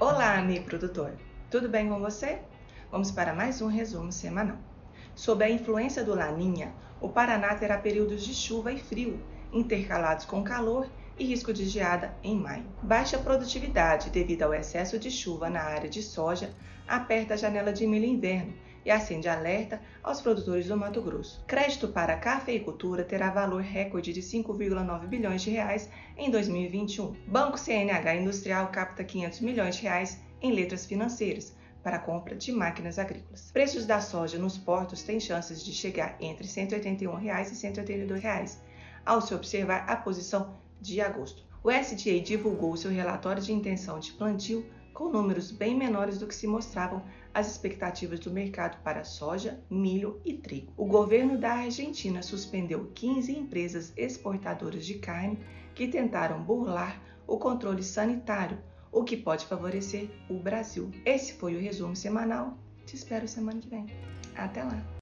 Olá, amigo produtor! Tudo bem com você? Vamos para mais um resumo semanal. Sob a influência do Laninha, o Paraná terá períodos de chuva e frio, intercalados com calor e risco de geada em maio. Baixa produtividade devido ao excesso de chuva na área de soja aperta a janela de milho inverno e acende alerta aos produtores do Mato Grosso. Crédito para a cafeicultura terá valor recorde de 5,9 bilhões de reais em 2021. Banco CNH Industrial capta 500 milhões de reais em letras financeiras para a compra de máquinas agrícolas. Preços da soja nos portos têm chances de chegar entre 181 reais e 182 reais, ao se observar a posição de agosto. O SDA divulgou seu relatório de intenção de plantio com números bem menores do que se mostravam as expectativas do mercado para soja, milho e trigo. O governo da Argentina suspendeu 15 empresas exportadoras de carne que tentaram burlar o controle sanitário, o que pode favorecer o Brasil. Esse foi o resumo semanal. Te espero semana que vem. Até lá!